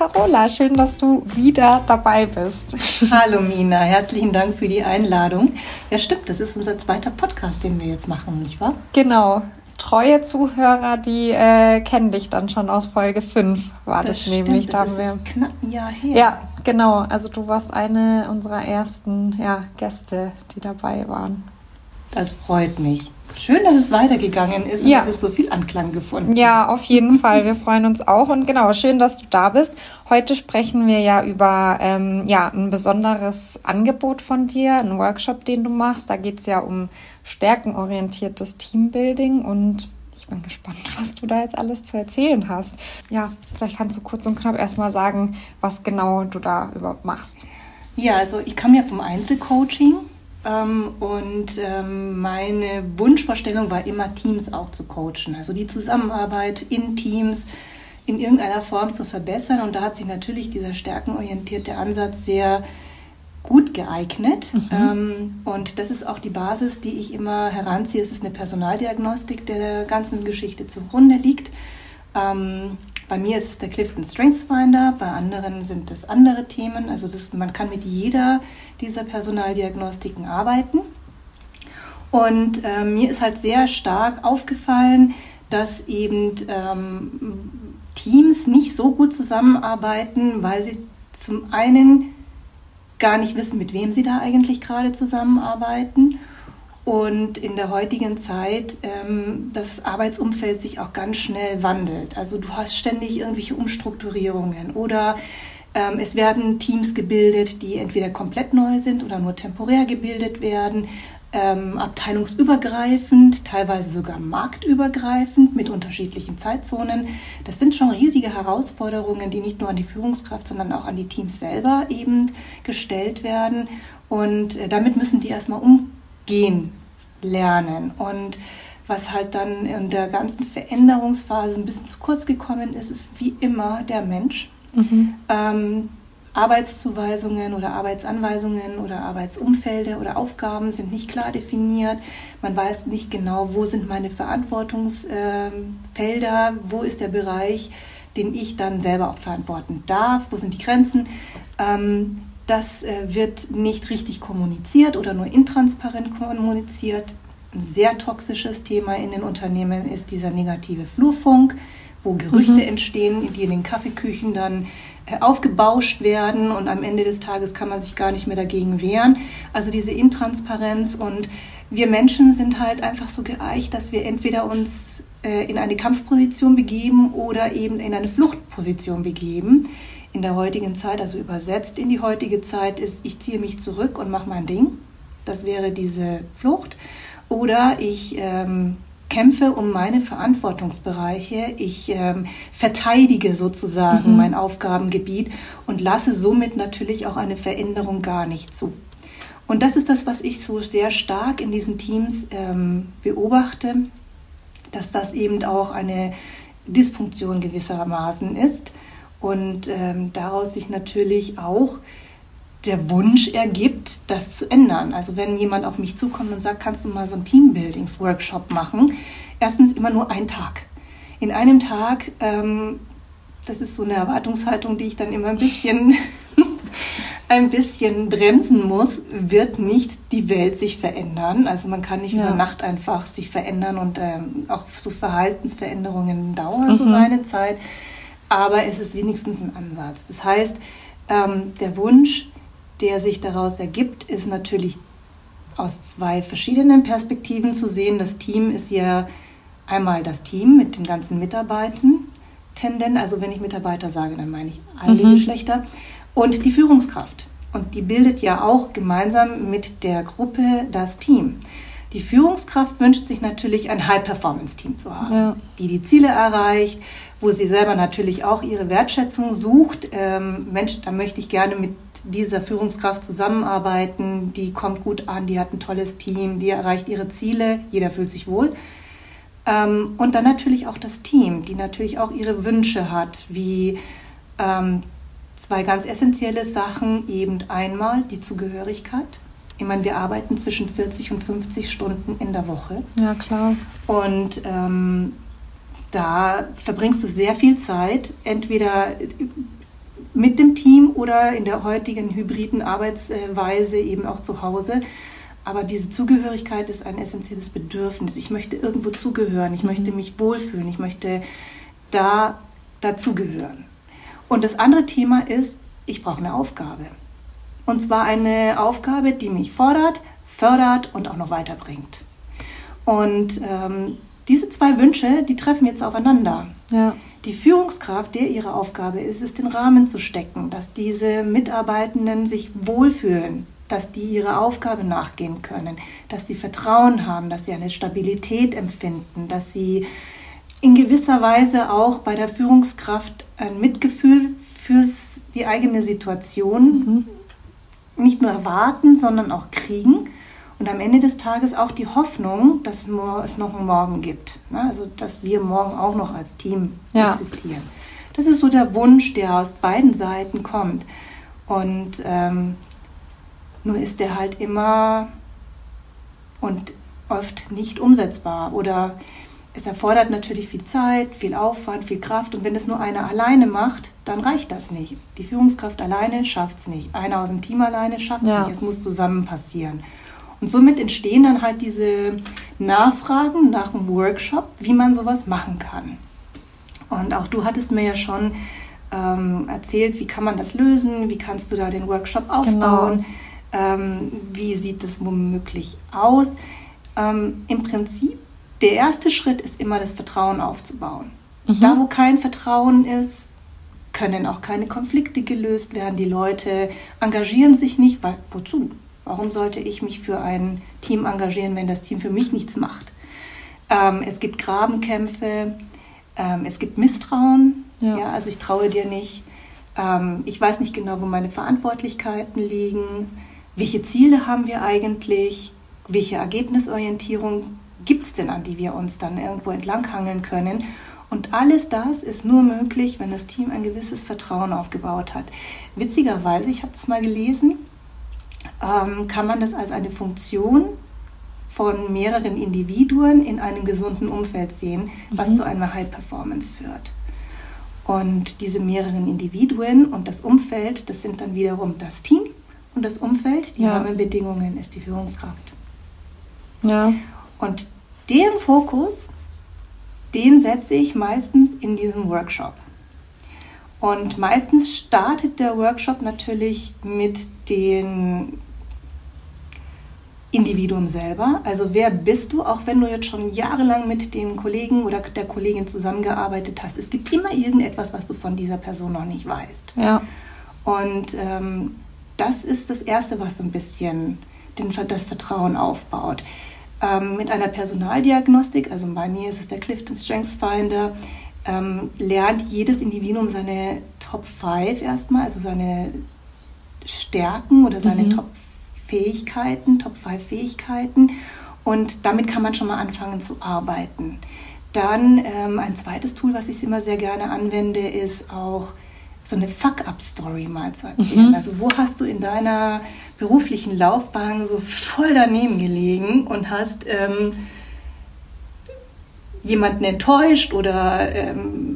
Carola, schön, dass du wieder dabei bist. Hallo Mina, herzlichen Dank für die Einladung. Ja, stimmt, das ist unser zweiter Podcast, den wir jetzt machen, nicht wahr? Genau. Treue Zuhörer, die äh, kennen dich dann schon aus Folge 5, war das, das nämlich. Stimmt, da das haben wir knapp ein Jahr her. Ja, genau. Also du warst eine unserer ersten ja, Gäste, die dabei waren. Das freut mich. Schön, dass es weitergegangen ist und dass es so viel Anklang gefunden Ja, auf jeden Fall. Wir freuen uns auch. Und genau, schön, dass du da bist. Heute sprechen wir ja über ähm, ja, ein besonderes Angebot von dir, einen Workshop, den du machst. Da geht es ja um stärkenorientiertes Teambuilding und ich bin gespannt, was du da jetzt alles zu erzählen hast. Ja, vielleicht kannst du kurz und knapp erstmal sagen, was genau du da überhaupt machst. Ja, also ich komme ja vom Einzelcoaching ähm, und ähm, meine Wunschvorstellung war immer, Teams auch zu coachen. Also die Zusammenarbeit in Teams in irgendeiner Form zu verbessern. Und da hat sich natürlich dieser stärkenorientierte Ansatz sehr gut geeignet. Mhm. Ähm, und das ist auch die Basis, die ich immer heranziehe. Es ist eine Personaldiagnostik, der der ganzen Geschichte zugrunde liegt. Bei mir ist es der Clifton Strengths Finder, bei anderen sind es andere Themen. Also das, man kann mit jeder dieser Personaldiagnostiken arbeiten. Und äh, mir ist halt sehr stark aufgefallen, dass eben ähm, Teams nicht so gut zusammenarbeiten, weil sie zum einen gar nicht wissen, mit wem sie da eigentlich gerade zusammenarbeiten und in der heutigen Zeit ähm, das Arbeitsumfeld sich auch ganz schnell wandelt. Also du hast ständig irgendwelche Umstrukturierungen oder ähm, es werden Teams gebildet, die entweder komplett neu sind oder nur temporär gebildet werden, ähm, abteilungsübergreifend, teilweise sogar marktübergreifend mit unterschiedlichen Zeitzonen. Das sind schon riesige Herausforderungen, die nicht nur an die Führungskraft, sondern auch an die Teams selber eben gestellt werden. Und äh, damit müssen die erstmal umgehen lernen. Und was halt dann in der ganzen Veränderungsphase ein bisschen zu kurz gekommen ist, ist wie immer der Mensch. Mhm. Ähm, Arbeitszuweisungen oder Arbeitsanweisungen oder Arbeitsumfelder oder Aufgaben sind nicht klar definiert. Man weiß nicht genau, wo sind meine Verantwortungsfelder, wo ist der Bereich, den ich dann selber auch verantworten darf, wo sind die Grenzen. Ähm, das äh, wird nicht richtig kommuniziert oder nur intransparent kommuniziert. Ein sehr toxisches Thema in den Unternehmen ist dieser negative Flurfunk, wo Gerüchte mhm. entstehen, die in den Kaffeeküchen dann äh, aufgebauscht werden und am Ende des Tages kann man sich gar nicht mehr dagegen wehren. Also diese Intransparenz und wir Menschen sind halt einfach so geeicht, dass wir entweder uns äh, in eine Kampfposition begeben oder eben in eine Fluchtposition begeben. In der heutigen Zeit, also übersetzt in die heutige Zeit, ist, ich ziehe mich zurück und mache mein Ding. Das wäre diese Flucht. Oder ich ähm, kämpfe um meine Verantwortungsbereiche, ich ähm, verteidige sozusagen mhm. mein Aufgabengebiet und lasse somit natürlich auch eine Veränderung gar nicht zu. Und das ist das, was ich so sehr stark in diesen Teams ähm, beobachte, dass das eben auch eine Dysfunktion gewissermaßen ist und ähm, daraus sich natürlich auch der Wunsch ergibt, das zu ändern. Also wenn jemand auf mich zukommt und sagt, kannst du mal so einen Teambuildings-Workshop machen? Erstens immer nur ein Tag. In einem Tag, ähm, das ist so eine Erwartungshaltung, die ich dann immer ein bisschen, ein bisschen bremsen muss, wird nicht die Welt sich verändern. Also man kann nicht ja. über Nacht einfach sich verändern und ähm, auch so Verhaltensveränderungen dauern mhm. so seine Zeit. Aber es ist wenigstens ein Ansatz. Das heißt, ähm, der Wunsch, der sich daraus ergibt, ist natürlich aus zwei verschiedenen Perspektiven zu sehen. Das Team ist ja einmal das Team mit den ganzen Mitarbeitern, Tenden, also wenn ich Mitarbeiter sage, dann meine ich alle mhm. Geschlechter, und die Führungskraft. Und die bildet ja auch gemeinsam mit der Gruppe das Team. Die Führungskraft wünscht sich natürlich ein High-Performance-Team zu haben, ja. die die Ziele erreicht, wo sie selber natürlich auch ihre Wertschätzung sucht. Ähm, Mensch, da möchte ich gerne mit dieser Führungskraft zusammenarbeiten. Die kommt gut an, die hat ein tolles Team, die erreicht ihre Ziele, jeder fühlt sich wohl. Ähm, und dann natürlich auch das Team, die natürlich auch ihre Wünsche hat, wie ähm, zwei ganz essentielle Sachen. Eben einmal die Zugehörigkeit. Ich meine, wir arbeiten zwischen 40 und 50 Stunden in der Woche. Ja, klar. Und ähm, da verbringst du sehr viel Zeit, entweder mit dem Team oder in der heutigen hybriden Arbeitsweise eben auch zu Hause. Aber diese Zugehörigkeit ist ein essentielles Bedürfnis. Ich möchte irgendwo zugehören, ich mhm. möchte mich wohlfühlen, ich möchte da dazugehören. Und das andere Thema ist, ich brauche eine Aufgabe. Und zwar eine Aufgabe, die mich fordert, fördert und auch noch weiterbringt. Und ähm, diese zwei Wünsche, die treffen jetzt aufeinander. Ja. Die Führungskraft, der ihre Aufgabe ist, ist den Rahmen zu stecken, dass diese Mitarbeitenden sich wohlfühlen, dass die ihrer Aufgabe nachgehen können, dass sie Vertrauen haben, dass sie eine Stabilität empfinden, dass sie in gewisser Weise auch bei der Führungskraft ein Mitgefühl für die eigene Situation mhm. nicht nur erwarten, sondern auch kriegen und am Ende des Tages auch die Hoffnung, dass es noch einen Morgen gibt. Ne? Also, dass wir morgen auch noch als Team ja. existieren. Das ist so der Wunsch, der aus beiden Seiten kommt. Und ähm, nur ist der halt immer und oft nicht umsetzbar oder es erfordert natürlich viel Zeit, viel Aufwand, viel Kraft und wenn es nur einer alleine macht, dann reicht das nicht. Die Führungskraft alleine schafft es nicht. Einer aus dem Team alleine schafft es ja. nicht. Es muss zusammen passieren. Und somit entstehen dann halt diese Nachfragen nach einem Workshop, wie man sowas machen kann. Und auch du hattest mir ja schon ähm, erzählt, wie kann man das lösen, wie kannst du da den Workshop aufbauen, genau. ähm, wie sieht das womöglich aus. Ähm, Im Prinzip, der erste Schritt ist immer das Vertrauen aufzubauen. Mhm. Da, wo kein Vertrauen ist, können auch keine Konflikte gelöst werden. Die Leute engagieren sich nicht, weil wozu? Warum sollte ich mich für ein Team engagieren, wenn das Team für mich nichts macht? Ähm, es gibt Grabenkämpfe, ähm, es gibt Misstrauen. Ja. ja. also ich traue dir nicht. Ähm, ich weiß nicht genau, wo meine Verantwortlichkeiten liegen. Welche Ziele haben wir eigentlich? Welche Ergebnisorientierung gibt es denn, an die wir uns dann irgendwo entlanghangeln können? Und alles das ist nur möglich, wenn das Team ein gewisses Vertrauen aufgebaut hat. Witzigerweise, ich habe das mal gelesen, ähm, kann man das als eine Funktion von mehreren Individuen in einem gesunden Umfeld sehen, was mhm. zu einer High Performance führt. Und diese mehreren Individuen und das Umfeld, das sind dann wiederum das Team und das Umfeld, die ja. Rahmenbedingungen ist die Führungskraft. Ja. Und den Fokus, den setze ich meistens in diesem Workshop. Und meistens startet der Workshop natürlich mit dem Individuum selber. Also wer bist du, auch wenn du jetzt schon jahrelang mit dem Kollegen oder der Kollegin zusammengearbeitet hast. Es gibt immer irgendetwas, was du von dieser Person noch nicht weißt. Ja. Und ähm, das ist das Erste, was so ein bisschen den, das Vertrauen aufbaut. Ähm, mit einer Personaldiagnostik, also bei mir ist es der Clifton Strengths Finder, ähm, lernt jedes Individuum seine Top 5 erstmal, also seine Stärken oder seine mhm. Top Fähigkeiten, Top 5 Fähigkeiten. Und damit kann man schon mal anfangen zu arbeiten. Dann ähm, ein zweites Tool, was ich immer sehr gerne anwende, ist auch so eine Fuck-up-Story mal zu erzählen. Mhm. Also wo hast du in deiner beruflichen Laufbahn so voll daneben gelegen und hast ähm, jemanden enttäuscht oder ähm,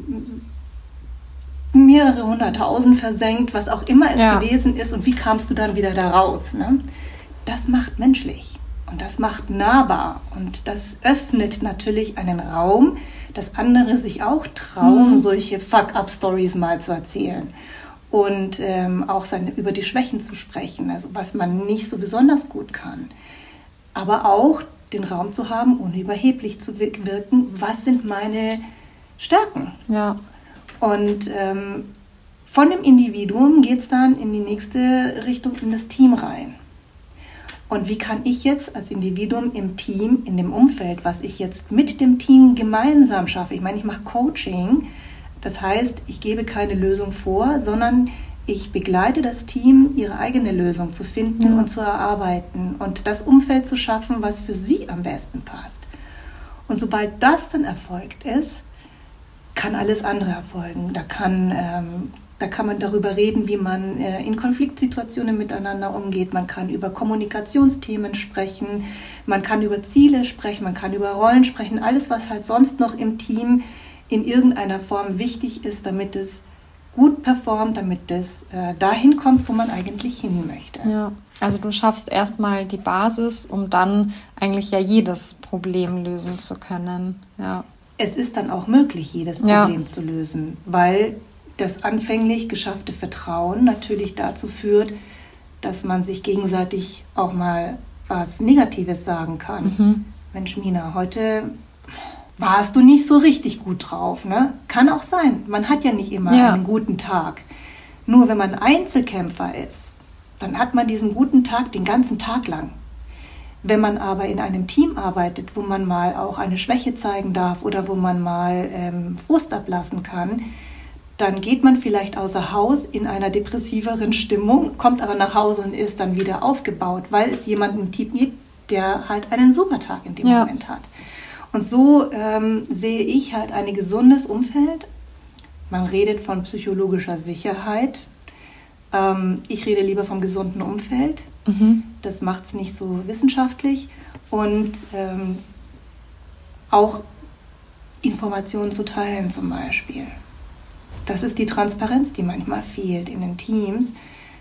mehrere hunderttausend versenkt, was auch immer es ja. gewesen ist und wie kamst du dann wieder da raus? Ne? Das macht menschlich und das macht nahbar und das öffnet natürlich einen Raum, dass andere sich auch trauen, mhm. solche Fuck-up-Stories mal zu erzählen und ähm, auch seine, über die Schwächen zu sprechen, also was man nicht so besonders gut kann. Aber auch den Raum zu haben, ohne überheblich zu wirken. Was sind meine Stärken? Ja. Und ähm, von dem Individuum geht es dann in die nächste Richtung, in das Team rein. Und wie kann ich jetzt als Individuum im Team, in dem Umfeld, was ich jetzt mit dem Team gemeinsam schaffe, ich meine, ich mache Coaching, das heißt, ich gebe keine Lösung vor, sondern ich begleite das Team, ihre eigene Lösung zu finden ja. und zu erarbeiten und das Umfeld zu schaffen, was für sie am besten passt. Und sobald das dann erfolgt ist, kann alles andere erfolgen. Da kann, ähm, da kann man darüber reden, wie man äh, in Konfliktsituationen miteinander umgeht. Man kann über Kommunikationsthemen sprechen. Man kann über Ziele sprechen. Man kann über Rollen sprechen. Alles, was halt sonst noch im Team in irgendeiner Form wichtig ist, damit es gut performt, damit das äh, dahin kommt, wo man eigentlich hin möchte. Ja, also du schaffst erstmal die Basis, um dann eigentlich ja jedes Problem lösen zu können. Ja. Es ist dann auch möglich, jedes Problem ja. zu lösen, weil das anfänglich geschaffte Vertrauen natürlich dazu führt, dass man sich gegenseitig auch mal was Negatives sagen kann. Mhm. Mensch, Mina, heute warst du nicht so richtig gut drauf. Ne? Kann auch sein. Man hat ja nicht immer ja. einen guten Tag. Nur wenn man Einzelkämpfer ist, dann hat man diesen guten Tag den ganzen Tag lang. Wenn man aber in einem Team arbeitet, wo man mal auch eine Schwäche zeigen darf oder wo man mal ähm, Frust ablassen kann, dann geht man vielleicht außer Haus in einer depressiveren Stimmung, kommt aber nach Hause und ist dann wieder aufgebaut, weil es jemanden im Team gibt, der halt einen super Tag in dem ja. Moment hat. Und so ähm, sehe ich halt ein gesundes Umfeld. Man redet von psychologischer Sicherheit. Ähm, ich rede lieber vom gesunden Umfeld. Mhm. Das macht es nicht so wissenschaftlich. Und ähm, auch Informationen zu teilen zum Beispiel. Das ist die Transparenz, die manchmal fehlt in den Teams.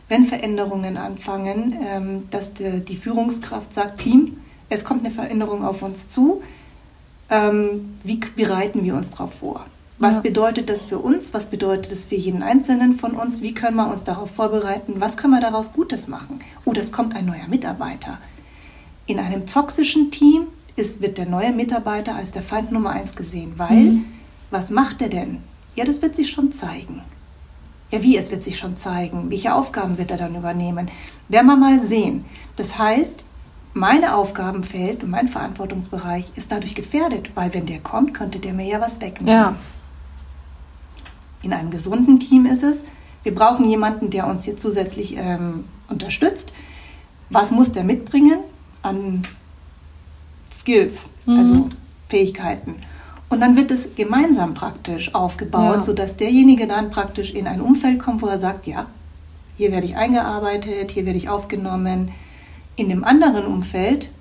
Wenn Veränderungen anfangen, ähm, dass die Führungskraft sagt, Team, es kommt eine Veränderung auf uns zu ähm, wie bereiten wir uns darauf vor? Was ja. bedeutet das für uns? Was bedeutet das für jeden Einzelnen von uns? Wie können wir uns darauf vorbereiten? Was können wir daraus Gutes machen? Oh, es kommt ein neuer Mitarbeiter. In einem toxischen Team ist, wird der neue Mitarbeiter als der Feind Nummer eins gesehen, weil mhm. was macht er denn? Ja, das wird sich schon zeigen. Ja, wie es wird sich schon zeigen? Welche Aufgaben wird er dann übernehmen? Werden wir mal sehen. Das heißt, meine Aufgabenfeld und mein Verantwortungsbereich ist dadurch gefährdet, weil wenn der kommt, könnte der mir ja was wegnehmen. Ja. In einem gesunden Team ist es, wir brauchen jemanden, der uns hier zusätzlich ähm, unterstützt. Was muss der mitbringen an Skills, mhm. also Fähigkeiten? Und dann wird es gemeinsam praktisch aufgebaut, ja. sodass derjenige dann praktisch in ein Umfeld kommt, wo er sagt, ja, hier werde ich eingearbeitet, hier werde ich aufgenommen, in dem anderen Umfeld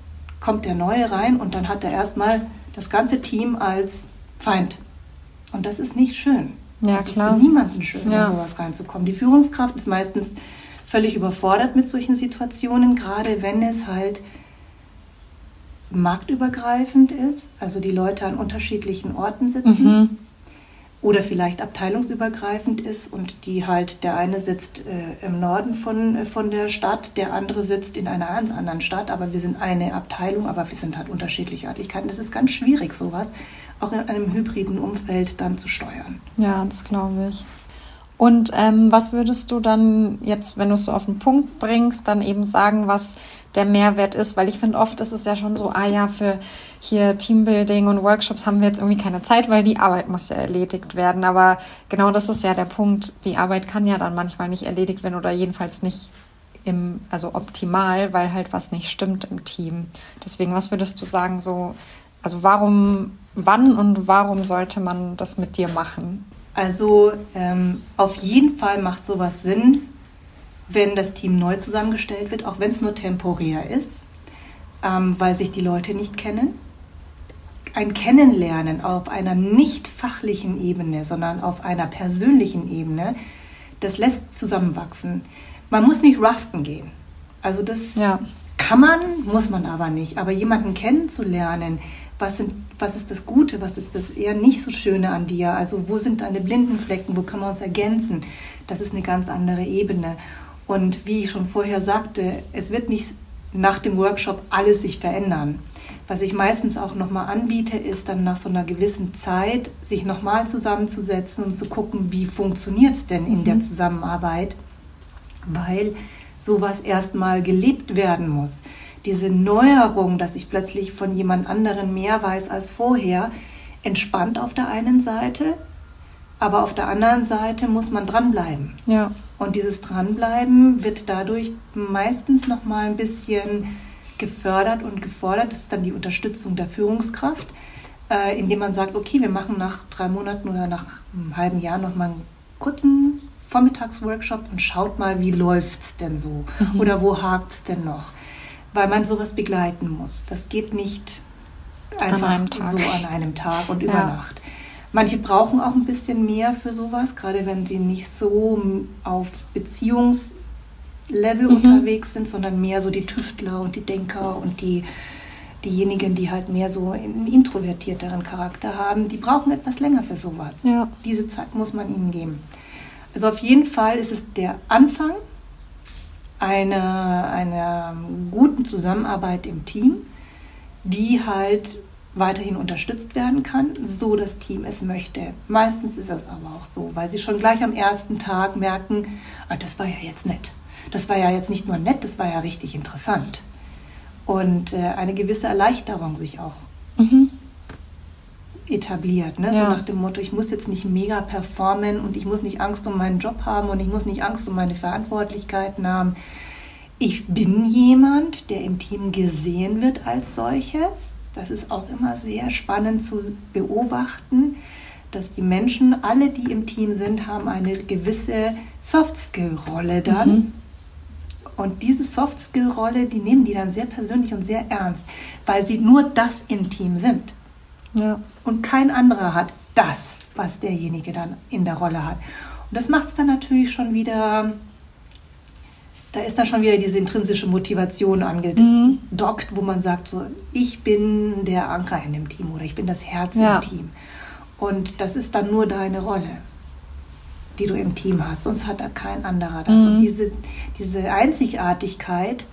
kommt der Neue rein und dann hat er erstmal das ganze Team als Feind. Und das ist nicht schön. Ja, das klar. ist für niemanden schön, ja. in sowas reinzukommen. Die Führungskraft ist meistens völlig überfordert mit solchen Situationen, gerade wenn es halt marktübergreifend ist, also die Leute an unterschiedlichen Orten sitzen. Mhm oder vielleicht abteilungsübergreifend ist und die halt, der eine sitzt äh, im Norden von, äh, von der Stadt, der andere sitzt in einer ganz anderen Stadt, aber wir sind eine Abteilung, aber wir sind halt unterschiedliche Örtlichkeiten. Das ist ganz schwierig, sowas auch in einem hybriden Umfeld dann zu steuern. Ja, das glaube ich. Und ähm, was würdest du dann jetzt, wenn du es so auf den Punkt bringst, dann eben sagen, was der Mehrwert ist? Weil ich finde, oft ist es ja schon so, ah ja, für hier Teambuilding und Workshops haben wir jetzt irgendwie keine Zeit, weil die Arbeit muss ja erledigt werden. Aber genau das ist ja der Punkt. Die Arbeit kann ja dann manchmal nicht erledigt werden oder jedenfalls nicht im, also optimal, weil halt was nicht stimmt im Team. Deswegen, was würdest du sagen, so, also warum, wann und warum sollte man das mit dir machen? Also ähm, auf jeden Fall macht sowas Sinn, wenn das Team neu zusammengestellt wird, auch wenn es nur temporär ist, ähm, weil sich die Leute nicht kennen. Ein Kennenlernen auf einer nicht fachlichen Ebene, sondern auf einer persönlichen Ebene, das lässt zusammenwachsen. Man muss nicht raften gehen. Also das ja. kann man, muss man aber nicht. Aber jemanden kennenzulernen, was, sind, was ist das Gute, was ist das eher nicht so Schöne an dir? Also wo sind deine blinden Flecken, wo können wir uns ergänzen? Das ist eine ganz andere Ebene. Und wie ich schon vorher sagte, es wird nicht nach dem Workshop alles sich verändern. Was ich meistens auch nochmal anbiete, ist dann nach so einer gewissen Zeit, sich nochmal zusammenzusetzen und zu gucken, wie funktioniert es denn in der mhm. Zusammenarbeit, weil sowas erstmal gelebt werden muss diese Neuerung, dass ich plötzlich von jemand anderen mehr weiß als vorher, entspannt auf der einen Seite, aber auf der anderen Seite muss man dranbleiben. Ja. Und dieses Dranbleiben wird dadurch meistens noch mal ein bisschen gefördert und gefordert. Das ist dann die Unterstützung der Führungskraft, äh, indem man sagt, okay, wir machen nach drei Monaten oder nach einem halben Jahr noch mal einen kurzen Vormittagsworkshop und schaut mal, wie läuft es denn so mhm. oder wo hakt es denn noch weil man sowas begleiten muss. Das geht nicht einfach an so an einem Tag und über ja. Nacht. Manche brauchen auch ein bisschen mehr für sowas, gerade wenn sie nicht so auf Beziehungslevel mhm. unterwegs sind, sondern mehr so die Tüftler und die Denker und die diejenigen, die halt mehr so einen introvertierteren Charakter haben, die brauchen etwas länger für sowas. Ja. Diese Zeit muss man ihnen geben. Also auf jeden Fall ist es der Anfang einer, einer guten Zusammenarbeit im Team, die halt weiterhin unterstützt werden kann, so das Team es möchte. Meistens ist es aber auch so, weil sie schon gleich am ersten Tag merken, ah, das war ja jetzt nett. Das war ja jetzt nicht nur nett, das war ja richtig interessant. Und äh, eine gewisse Erleichterung sich auch mhm. Etabliert. Ne? Ja. So nach dem Motto, ich muss jetzt nicht mega performen und ich muss nicht Angst um meinen Job haben und ich muss nicht Angst um meine Verantwortlichkeiten haben. Ich bin jemand, der im Team gesehen wird als solches das ist auch immer sehr spannend zu beobachten, dass die Menschen, alle, die im Team sind, haben eine gewisse Soft-Skill-Rolle dann. Mhm. Und diese Soft-Skill-Rolle, die nehmen die dann sehr persönlich und sehr ernst, weil sie nur das im Team sind. Ja. Und kein anderer hat das, was derjenige dann in der Rolle hat. Und das macht es dann natürlich schon wieder da ist dann schon wieder diese intrinsische Motivation angedockt, mhm. wo man sagt, so, ich bin der Anker in dem Team oder ich bin das Herz ja. im Team. Und das ist dann nur deine Rolle, die du im Team hast, sonst hat da kein anderer das. Mhm. Und diese, diese Einzigartigkeit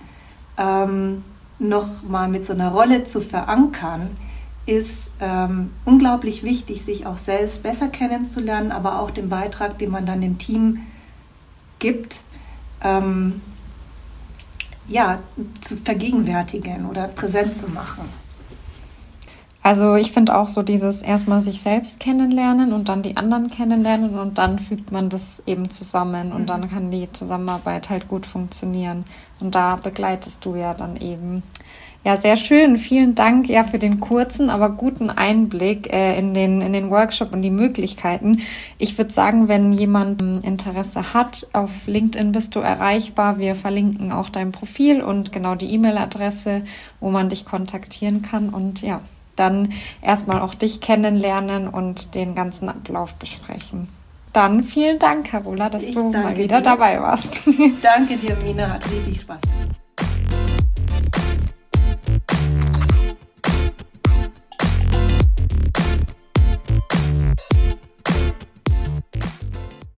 ähm, noch mal mit so einer Rolle zu verankern, ist ähm, unglaublich wichtig, sich auch selbst besser kennenzulernen, aber auch den Beitrag, den man dann dem Team gibt, ähm, ja, zu vergegenwärtigen oder präsent zu machen. Also ich finde auch so dieses erstmal sich selbst kennenlernen und dann die anderen kennenlernen und dann fügt man das eben zusammen und mhm. dann kann die Zusammenarbeit halt gut funktionieren. Und da begleitest du ja dann eben ja, sehr schön. Vielen Dank ja für den kurzen, aber guten Einblick äh, in, den, in den Workshop und die Möglichkeiten. Ich würde sagen, wenn jemand ähm, Interesse hat, auf LinkedIn bist du erreichbar. Wir verlinken auch dein Profil und genau die E-Mail-Adresse, wo man dich kontaktieren kann. Und ja, dann erstmal auch dich kennenlernen und den ganzen Ablauf besprechen. Dann vielen Dank, Carola, dass ich du mal wieder dir. dabei warst. Danke dir, Mina. Hat riesig Spaß gemacht.